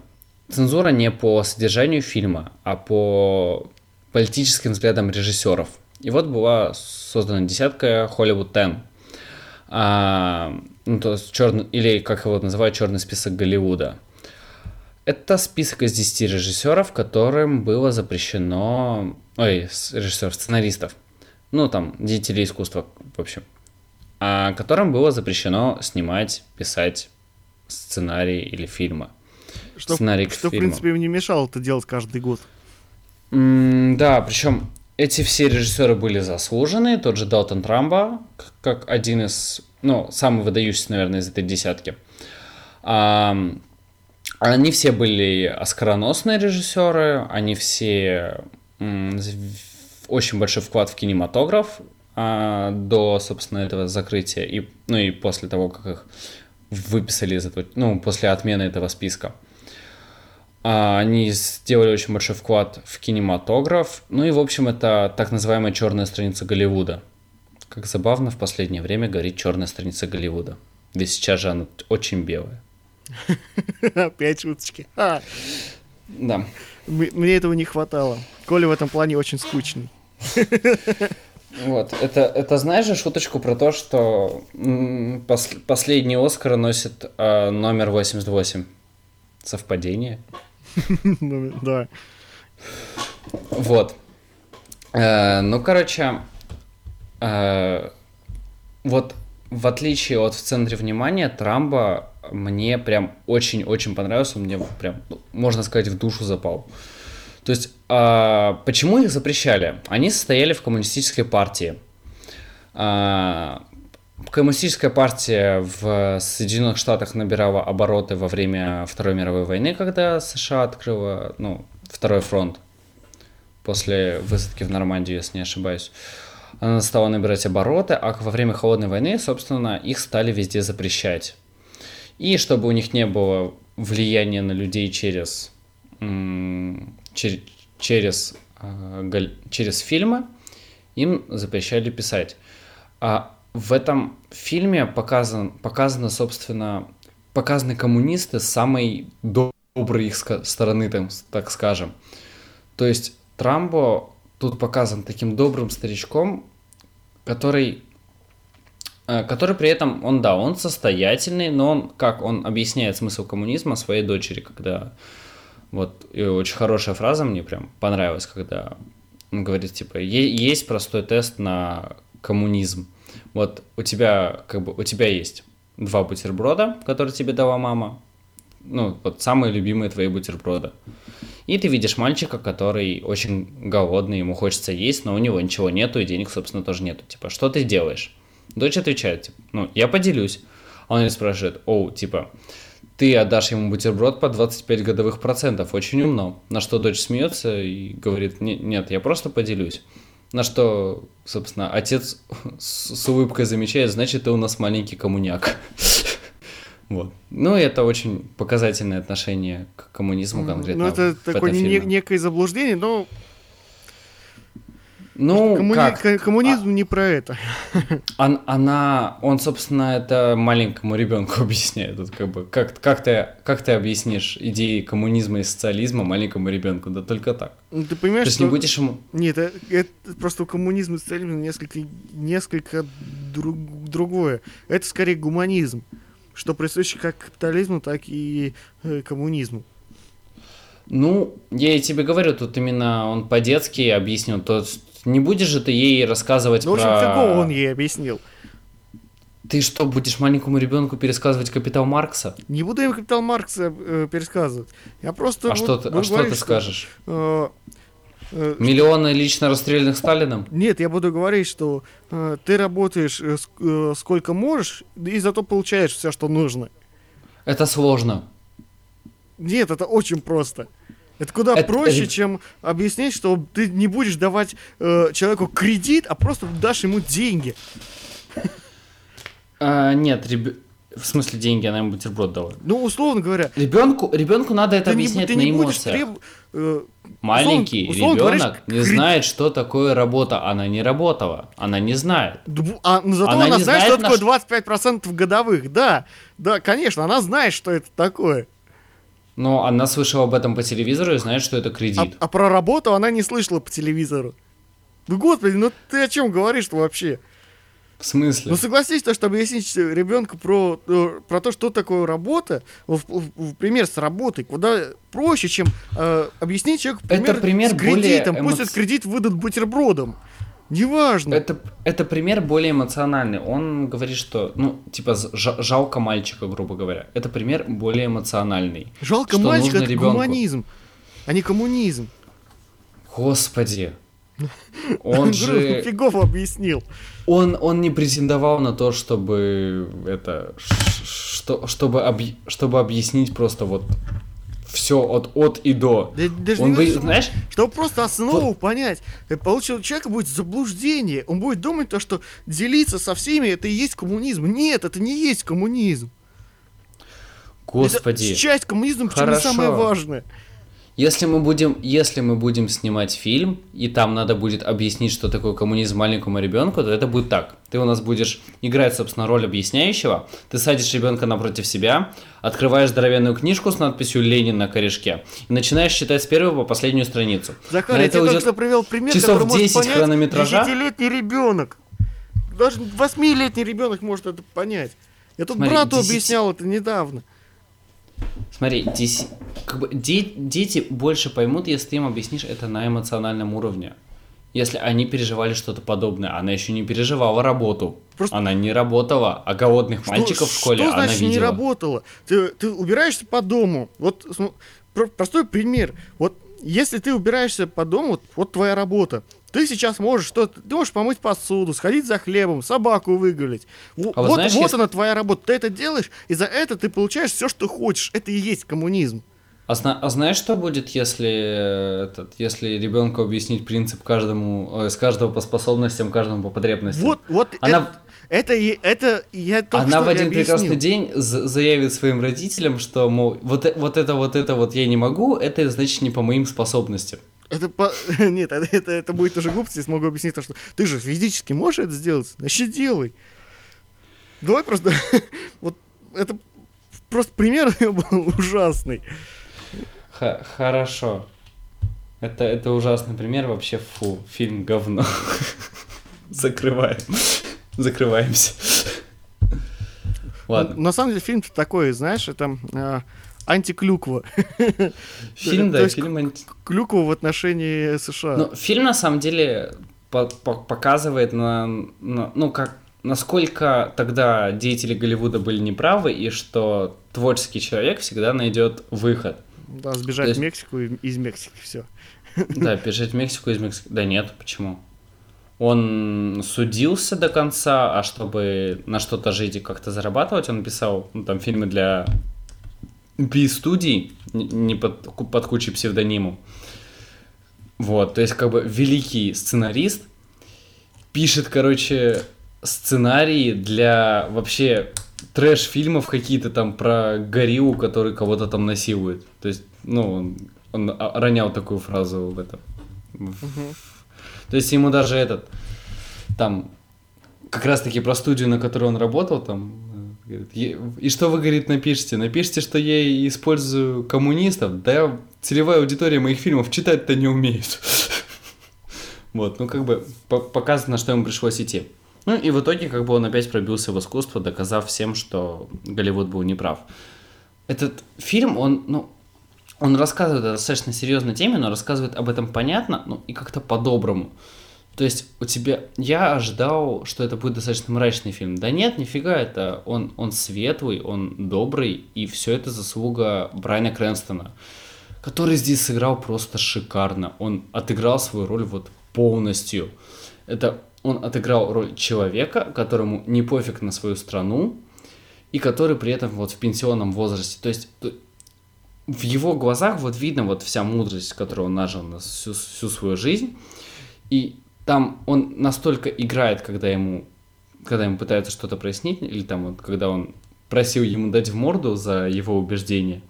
цензура не по содержанию фильма, а по политическим взглядам режиссеров. И вот была создана десятка Hollywood Ten. А, ну, то есть черный, или как его называют, черный список Голливуда. Это список из 10 режиссеров, которым было запрещено... Ой, режиссеров, сценаристов. Ну, там, деятелей искусства, в общем. А, которым было запрещено снимать, писать сценарий или фильмы что, сценарий к Что, в принципе, им не мешало это делать каждый год. Mm, да, причем эти все режиссеры были заслужены. Тот же Далтон Трамбо, как один из, ну, самый выдающийся, наверное, из этой десятки. А, они все были оскароносные режиссеры, они все очень большой вклад в кинематограф а, до, собственно, этого закрытия и, ну и после того, как их выписали из этого, ну, после отмены этого списка. А, они сделали очень большой вклад в кинематограф. Ну и, в общем, это так называемая черная страница Голливуда. Как забавно в последнее время говорить черная страница Голливуда. Ведь сейчас же она очень белая. Опять шуточки. Да. Мне этого не хватало. Коля в этом плане очень скучный. Вот, это, это знаешь же шуточку про то, что пос, последний Оскар носит э, номер 88. Совпадение? Ну, да. Вот. Э, ну, короче, э, вот в отличие от в центре внимания, Трамба мне прям очень-очень понравился, мне прям, можно сказать, в душу запал. То есть, э, почему их запрещали? Они состояли в коммунистической партии. Э, коммунистическая партия в Соединенных Штатах набирала обороты во время Второй мировой войны, когда США открыла, ну, Второй фронт после высадки в Нормандию, если не ошибаюсь. Она стала набирать обороты, а во время Холодной войны, собственно, их стали везде запрещать. И чтобы у них не было влияния на людей через, через, через, а, через фильмы, им запрещали писать. А в этом фильме показан, показано, собственно, показаны коммунисты с самой доброй их стороны, там, так скажем. То есть Трамбо тут показан таким добрым старичком, который который при этом, он, да, он состоятельный, но он, как он объясняет смысл коммунизма своей дочери, когда, вот, и очень хорошая фраза мне прям понравилась, когда он говорит, типа, есть простой тест на коммунизм, вот у тебя, как бы, у тебя есть два бутерброда, которые тебе дала мама. Ну, вот самые любимые твои бутерброды. И ты видишь мальчика, который очень голодный, ему хочется есть, но у него ничего нету, и денег, собственно, тоже нету. Типа, что ты делаешь? Дочь отвечает, типа, ну, я поделюсь. А он спрашивает, о, типа, ты отдашь ему бутерброд по 25 годовых процентов, очень умно. На что дочь смеется и говорит, нет, я просто поделюсь. На что, собственно, отец с, с улыбкой замечает, значит, ты у нас маленький коммуняк. Вот. Ну, это очень показательное отношение к коммунизму конкретно. Ну, это такое не, некое заблуждение, но... Ну, Коммуни- как? ко- Коммунизм не про это. Он, она, он, собственно, это маленькому ребенку объясняет. Вот как, бы, как, как, ты, как ты объяснишь идеи коммунизма и социализма маленькому ребенку? Да только так. Ну, Ты То понимаешь, есть что... не будешь ему... Нет, это, это просто коммунизм и социализм несколько, несколько друг- другое. Это скорее гуманизм, что присуще как капитализму, так и э, коммунизму. Ну, я и тебе говорю, тут именно он по-детски объяснил. То не будешь же ты ей рассказывать Ну, в общем, про... фигово он ей объяснил. Ты что, будешь маленькому ребенку пересказывать «Капитал Маркса»? Не буду им капитал Маркса э, пересказывать. Я просто... А вот что ты, а буду что говорить, ты скажешь? э, э, Миллионы лично расстрелянных Сталином? Нет, я буду говорить, что э, ты работаешь э, э, сколько можешь, и зато получаешь все, что нужно. Это сложно. Нет, это очень просто. Это куда Это- проще, э, чем объяснить, что ты не будешь давать э, человеку кредит, а просто дашь ему деньги. А, нет, реб- в смысле деньги, она ему бутерброд дала. Ну, условно говоря, Ребенку, ребенку надо это ты не, объяснять ты на не эмоциях. треб- э, Маленький условно- условно ребенок говоришь, не знает, что такое работа. Она не работала. Она не знает. а, ну, зато Она она, не знает, знает что такое наш- 25% годовых. Да, да, конечно, она знает, что это такое. Но она слышала об этом по телевизору и знает, что это А, кредит. а про работу она не слышала по телевизору. Ну, господи, ну ты о чем говоришь вообще? В смысле? Ну согласись, то, что объяснить ребенку про, э, про то, что такое работа, в, в- в пример с работой, куда проще, чем э, объяснить человеку Это пример с кредитом. более Пусть эмоци- этот кредит выдадут бутербродом. Неважно. Это, это пример более эмоциональный. Он говорит, что, ну, типа, жалко мальчика, грубо говоря. Это пример более эмоциональный. Жалко что мальчика, это ребенку. гуманизм, а не коммунизм. Господи. Он же... Фигово объяснил. Он, он не претендовал на то, чтобы это... Что, чтобы, объ- чтобы объяснить просто вот все от, от и до. Да- даже Он не бы, знаешь, Чтобы просто основу понять, э, получил человека будет заблуждение. Он будет думать то, что делиться со всеми это и есть коммунизм. Нет, это не есть коммунизм. господи. Это часть коммунизма, причем Хорошо. самое важное. Если мы будем, если мы будем снимать фильм, и там надо будет объяснить, что такое коммунизм маленькому ребенку, то это будет так. Ты у нас будешь играть, собственно, роль объясняющего. Ты садишь ребенка напротив себя, открываешь здоровенную книжку с надписью «Ленин» на корешке и начинаешь читать с первой по последнюю страницу. Захар, На я тебе только что привел пример, часов который может 10 понять хронометража. десятилетний ребенок. Даже восьмилетний ребенок может это понять. Я тут Смотри, брату десяти- объяснял это недавно. Смотри, деси- как бы де- дети больше поймут, если ты им объяснишь это на эмоциональном уровне. Если они переживали что-то подобное, она еще не переживала работу. Просто- Она не работала, а голодных Что- мальчиков в школе Что она значит видела. не работало? Ты, ты убираешься по дому. Вот простой пример. Вот если ты убираешься по дому, вот, вот твоя работа. Ты сейчас можешь что-то, ты можешь помыть посуду, сходить за хлебом, собаку выгулить. Во- А вот вот знаешь, вот если- она твоя работа. Ты это делаешь, и за это ты получаешь все, что хочешь. Это и есть коммунизм. А, зна- а знаешь, что будет, если, э, этот, если ребенку объяснить принцип каждому, э, с каждого по способностям, каждому по потребностям? Вот, вот Она- это, это, это я только Она что в один объяснил. прекрасный день заявит своим родителям, что, мол, вот, э- вот это, вот это вот я не могу, это значит не по моим способностям. Это по... Нет, это, это, это будет уже глупость, я смогу объяснить то, что ты же физически можешь это сделать, значит делай. Давай просто... вот это просто пример был ужасный. Х- хорошо. Это, это ужасный пример, вообще фу, фильм говно. Закрываем. Закрываемся. Ладно. На самом деле фильм такой, знаешь, это а, антиклюква. Фильм, да, фильм анти- Клюква в отношении США. Ну, фильм на самом деле по- по- показывает на, на- ну как насколько тогда деятели Голливуда были неправы и что творческий человек всегда найдет выход. да, сбежать есть- в Мексику и из Мексики, все. Да, бежать в Мексику из Мексики. Да нет, почему? Он судился до конца, а чтобы на что-то жить и как-то зарабатывать, он писал ну, там фильмы для B-студий, н- не под, под кучей псевдониму. Вот, то есть как бы великий сценарист пишет, короче, сценарии для вообще трэш-фильмов какие-то там про гориллу, который кого-то там насилует. То есть, ну, он, он ронял такую фразу в этом. в- То есть ему даже этот, там, как раз-таки про студию, на которой он работал, там, э, говорит, «Е- и что вы, говорит, напишите? Напишите, что я использую коммунистов, да целевая аудитория моих фильмов читать-то не умеет. Вот, ну как бы по- показано, что ему пришлось идти. Ну и в итоге как бы он опять пробился в искусство, доказав всем, что Голливуд был неправ. Этот фильм, он, ну, он рассказывает о достаточно серьезной теме, но рассказывает об этом понятно, ну и как-то по-доброму. То есть у тебя... Я ожидал, что это будет достаточно мрачный фильм. Да нет, нифига, это он, он светлый, он добрый, и все это заслуга Брайана Крэнстона, который здесь сыграл просто шикарно. Он отыграл свою роль вот полностью. Это он отыграл роль человека, которому не пофиг на свою страну, и который при этом вот в пенсионном возрасте. То есть в его глазах вот видно вот вся мудрость, которую он нажил на всю, всю свою жизнь. И там он настолько играет, когда ему, когда ему пытаются что-то прояснить, или там вот, когда он просил ему дать в морду за его убеждение.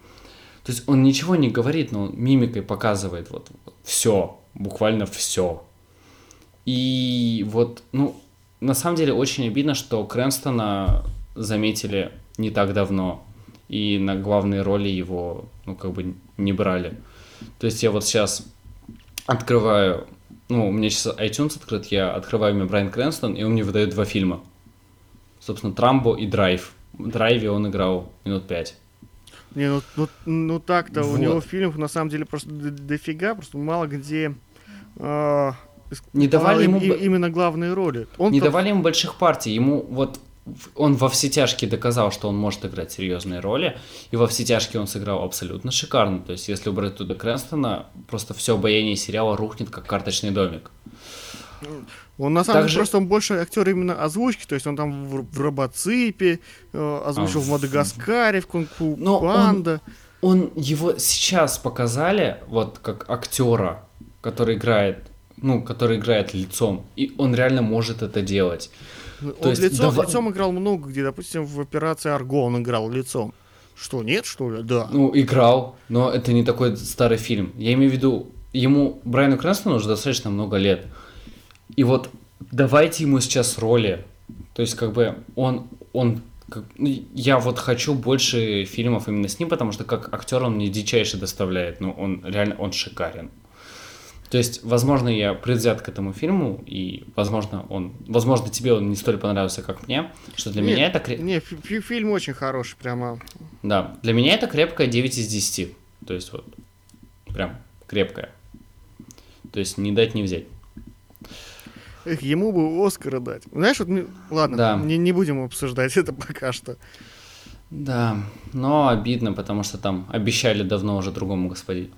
То есть он ничего не говорит, но он мимикой показывает вот, все, буквально все. И вот, ну, на самом деле очень обидно, что Крэнстона заметили не так давно, и на главные роли его, ну, как бы не брали. То есть я вот сейчас открываю, ну, у меня сейчас iTunes открыт, я открываю имя Брайан Крэнстон, и он мне выдает два фильма. Собственно, Трамбо и Драйв. В Драйве он играл минут пять. Не, ну, ну, ну так-то у Вот. него фильмов на самом деле просто дофига, просто мало где а, Не давали ему... именно главные роли. Он Не давали ему больших партий. Ему вот он во все тяжкие доказал, что он может играть серьезные роли, и во все тяжкие он сыграл абсолютно шикарно. То есть, если убрать туда Крэнстона, просто все обаяние сериала рухнет, как карточный домик. Он на самом Также- деле просто он больше актер именно озвучки, то есть он там в, в Робоципе э, озвучил А, в Мадагаскаре, в Кунг-Фу Но он- Панда. Он его сейчас показали, вот как актера, который играет, ну, который играет лицом, и он реально может это делать. Он то есть лицом, дава- лицом играл много где, допустим, в операции Арго он играл лицом. Что, нет, что ли? Да. Ну, играл, но это не такой старый фильм. Я имею в виду, ему, Брайану Крэнстону уже достаточно много лет. И вот давайте ему сейчас роли. То есть, как бы, он, он как- ну, я вот хочу больше фильмов именно с ним, потому что как актер он мне дичайше доставляет. Ну, он реально, он шикарен. То есть, возможно, я предвзят к этому фильму, и, возможно, он, возможно, тебе он не столь понравился, как мне, что для Нет, меня это... кре- Не, фи- фи- фильм очень хороший, прямо. да, для меня это крепкая 9 из 10. То есть вот, прям крепкая. То есть не дать не взять. Эх, ему бы Оскара дать. Знаешь, вот, мне- ладно, Да. не, не будем обсуждать это пока что. Да, но обидно, потому что там обещали давно уже другому господину.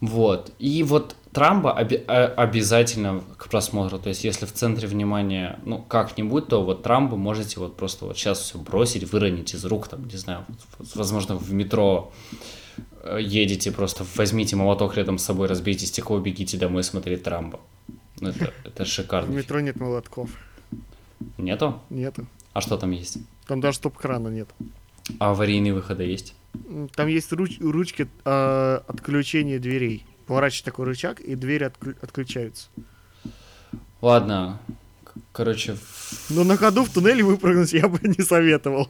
Вот. И вот Трамба оби- а- обязательно к просмотру. То есть, если в центре внимания, ну, как-нибудь, то вот Трамба можете вот просто вот сейчас все бросить, выронить из рук, там, не знаю, возможно, в метро э, едете, просто возьмите молоток рядом с собой, разбейте стекло, бегите домой смотреть Трамба. Ну, это, это В шикарно. метро нет молотков. Нету? Нету. А что там есть? Там даже стоп-крана нет. А аварийные выходы есть? Там есть руч- ручки э, отключения дверей. Поворачиваешь такой рычаг, и двери отклю- отключаются. Ладно, короче, Но на ходу в туннеле выпрыгнуть я бы не советовал.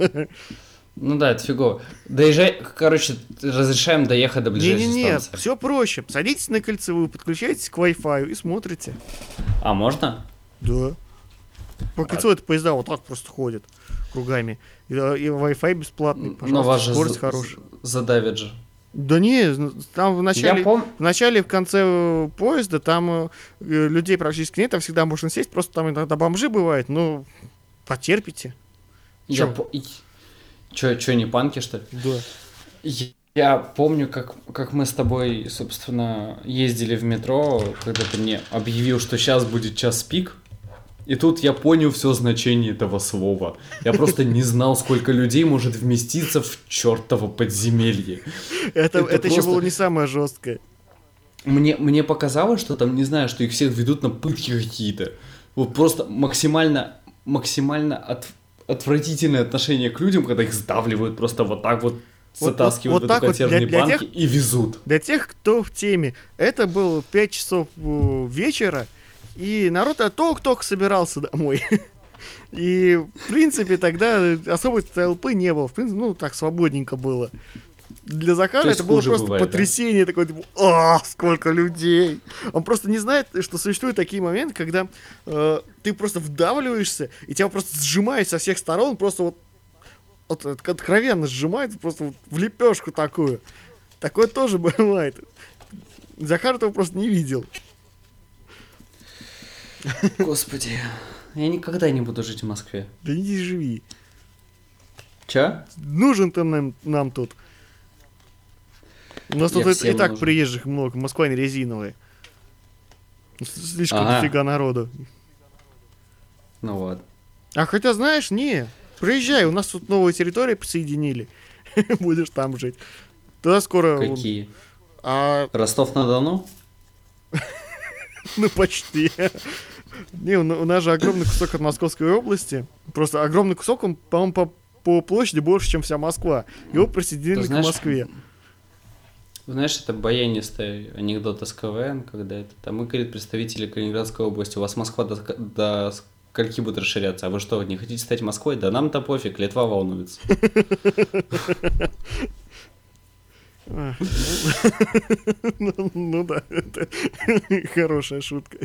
ну да, это фигово. Доезжай, короче, разрешаем доехать до ближайшей Не-не-не, станции. все проще. Садитесь на кольцевую, подключаетесь к Wi-Fi и смотрите. А можно? Да. По кольцу это поезда вот так просто ходят кругами. И, э, и Wi-Fi бесплатный, Но пожалуйста, вас же скорость хорошая. задавят же. Да не, там в начале, пом... в начале и в конце э, поезда там э, э, людей практически нет, там всегда можно сесть, просто там иногда бомжи бывают, ну, потерпите. Я Чё? по... Чё, чё, не панки, что ли? Да. Я- Я помню, как, как мы с тобой, собственно, ездили в метро, когда ты мне объявил, что сейчас будет час пик. И тут я понял все значение этого слова. Я просто не знал, сколько людей может вместиться в чертово подземелье. Это, Это это, еще просто- было не самое жесткое. Мне, мне показалось, что там, не знаю, что их всех ведут на пытки какие-то. Вот просто максимально, максимально от- отвратительное отношение к людям, когда их сдавливают просто вот так вот Вот- затаскивают вот в эту так вот для- для банки тех- и везут. Для тех, кто в теме, это было 5 часов э, вечера, и народ только-только собирался домой. И, в принципе, тогда особой толпы не было. В принципе, ну, так свободненько было. Для Захара это было просто бывает, да? потрясение, такое, типа, а, сколько людей. Он просто не знает, что существуют такие моменты, когда э, ты просто вдавливаешься, и тебя просто сжимает со всех сторон, просто вот, вот от- откровенно сжимает, просто вот в лепешку такую. Такое тоже бывает. Захар этого просто не видел. Господи, я никогда не буду жить в Москве. Да иди живи. Чё? Нужен ты нам, нам тут. У нас Я тут и- и, так нужен. приезжих много. Москва не резиновая. Слишком Ага. дофига народу. Ну вот. А хотя, знаешь, не. Приезжай, у нас тут новые территории присоединили. Будешь там жить. Туда скоро... Какие? А, Ростов-на-Дону? ну, почти. Не, у на- у нас же огромный кусок от Московской области. Просто огромный кусок, он, по-моему, по, по площади больше, чем вся Москва. Его присоединили Ты знаешь, к Москве. Знаешь, это баянистый анекдот из КВН, когда это там мы, говорит, представители Калининградской области, у вас Москва до, до скольки будет расширяться, а вы что, не хотите стать Москвой? Да нам-то пофиг, Литва волнуется. Ну ну да, это хорошая шутка.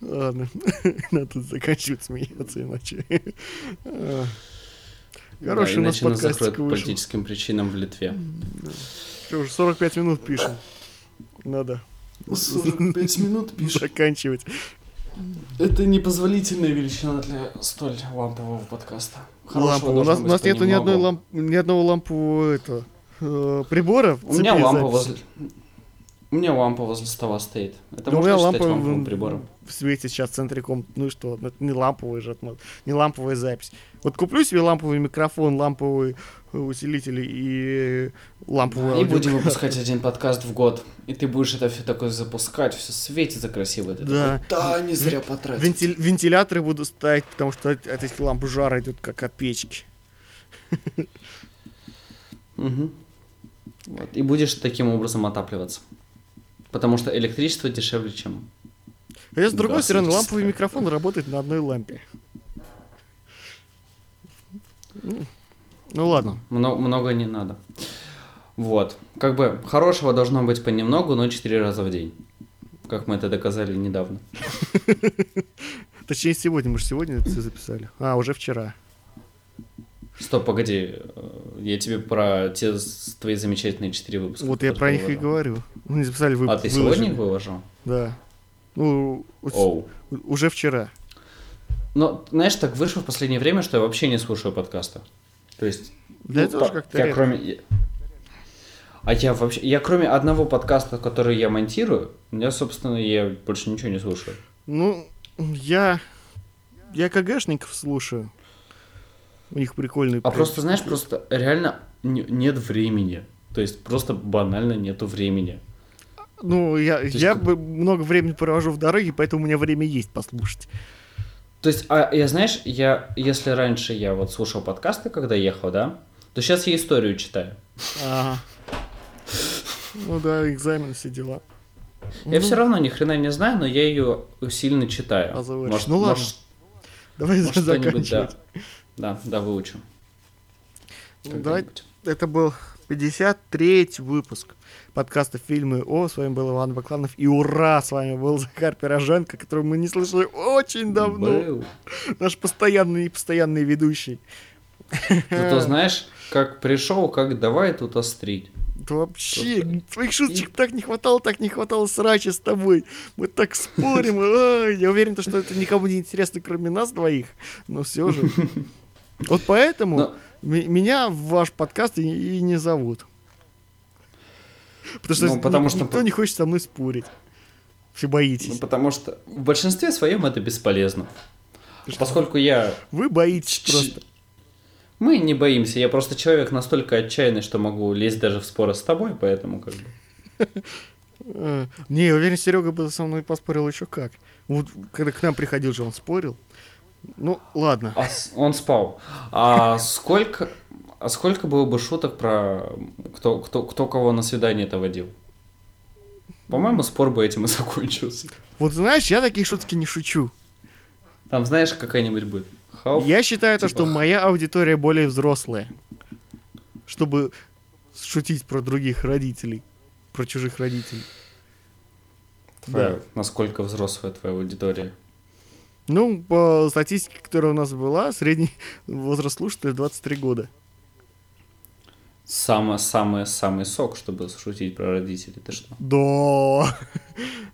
Ладно, надо тут заканчивать смеяться, иначе. Хороший Да, у нас подкастик по вышел. политическим причинам в Литве. Что, уже 45 минут пишем. Надо 45 минут заканчивать. Это непозволительная величина для столь лампового подкаста. Лампу. У нас, у нас нету ни, одной ламп, ни одного лампового этого, э, прибора. У меня лампа записи. возле... У меня лампа возле стола стоит. Это Да у можно лампа ламповым в- прибором? в свете сейчас комнаты. Ну и что? Ну, Это не ламповый же, не ламповая запись. Вот куплю себе ламповый микрофон, ламповый э, усилитель и ламповую И аудио- будем выпускать один подкаст в год. И ты будешь это все такое запускать, все светится красиво. Ты Да. такой, да, не зря потратил. Вентиль- вентиляторы буду ставить, потому что от, этих ламп жара идет как от печки. Мгм. Вот. И будешь таким образом отапливаться. Потому что электричество дешевле, чем... А с другой стороны, ламповый микрофон работает на одной лампе. Ну, Ну ладно. Много, много не надо. Вот. Как бы хорошего должно быть понемногу, но 4 раза в день. Как мы это доказали недавно. Точнее, сегодня. Мы же сегодня это все записали. А, уже вчера. Стоп, погоди. э, Я тебе про те твои замечательные 4 выпуска. Вот я про них и говорю. Мы не записали, вы А ты выложили. сегодня их выложил? Да. Ну, Оу. уже вчера. Но, знаешь, так вышло в последнее время, что я вообще не слушаю подкаста. То есть... Для ну, этого же как-то я кроме... я- А я вообще... Я кроме одного подкаста, который я монтирую, я, собственно, я больше ничего не слушаю. Ну, я... Я КГшников слушаю. У них прикольный... А просто, знаешь, просто реально не- нет времени. То есть просто банально нету времени. Ну, я, есть я как- много времени провожу в дороге, поэтому у меня время есть послушать. То есть, а я, знаешь, я, если раньше я вот слушал подкасты, когда ехал, да, то сейчас я историю читаю. Ага. Ну да, экзамен, все дела. Я Ну, все равно ни хрена не знаю, но я ее сильно читаю. А. Может, Ну ладно, Давай может, да. Да, да, выучу. Ну, это был 53 выпуск подкаста «Фильмы О». С вами был Иван Бакланов. И ура! С вами был Захар Пироженко, которого мы не слышали очень давно. Был. Наш постоянный и постоянный ведущий. Зато знаешь, как пришел, как давай тут острить. Да вообще, твоих шуточек так не хватало, так не хватало срача с тобой. Мы так спорим. я уверен, что это никому не интересно, кроме нас двоих. Но все же. Вот поэтому Но- меня в ваш подкаст и, и не зовут. Потому что, Ну, потому ни- что- никто не хочет со мной спорить. Все Ну, боитесь. потому что в большинстве своем это бесполезно. Поскольку я Вы боитесь Ч- просто. Мы не боимся, я просто человек настолько отчаянный, что могу лезть даже в споры с тобой, поэтому как бы... Не, я уверен, Серега бы со мной поспорил еще как. Вот когда к нам приходил же, он спорил. Ну, ладно. А он спал. А сколько... А сколько было бы шуток про кто, кто, кто кого на свидание-то водил? По-моему, спор бы этим и закончился. Вот знаешь, я такие шутки не шучу. Там, знаешь, какая-нибудь будет. How- Я считаю, то, типа что моя аудитория более взрослая. Чтобы шутить про других родителей. Про чужих родителей. твоя- насколько взрослая твоя аудитория. Ну, по статистике, которая у нас была, средний возраст слушателя 23 года. Самый, самый, самый сок, чтобы шутить про родителей. Ты что? Да.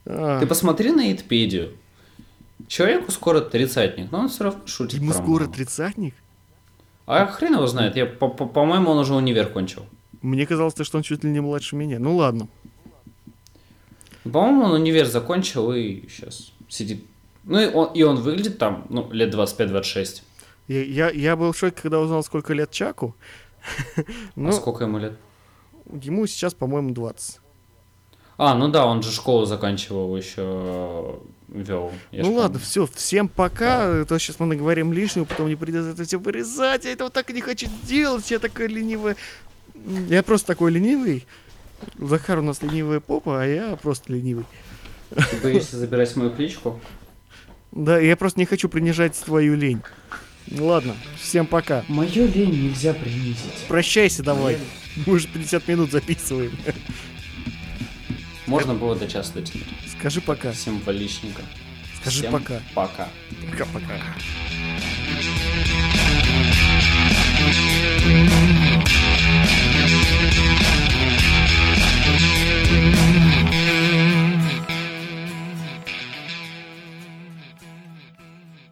А, Ты посмотри на Итпедию. Человеку скоро тридцатник, но он все равно шутит Ему скоро маму. тридцатник? А хрен его знает. Я, по- по- по-моему, он уже универ кончил. Мне казалось, что он чуть ли не младше меня. Ну ладно. По-моему, он универ закончил и сейчас сидит. Ну и он, и он выглядит там, ну, лет 25-26. Я, я, я был в шоке, когда узнал, сколько лет Чаку. а Ну, сколько ему лет? ему сейчас, по-моему, 20. А, ну да, он же школу заканчивал еще вел. я ну ладно, помню. все, всем пока. То сейчас мы наговорим лишнего, потом не придется это все вырезать. Я этого так и не хочу делать. Я такой ленивый. Я просто такой ленивый. Захар у нас ленивая попа, а я просто ленивый. Ты боишься забирать мою кличку? Да, я просто не хочу принижать твою лень. Ну ладно, всем пока. Мою лень нельзя принизить. Прощайся давай. Моя... Мы уже 50 минут записываем. Можно было до часа дотянуть. Скажи пока. Символичненько. Скажи всем пока. Пока. Пока-пока.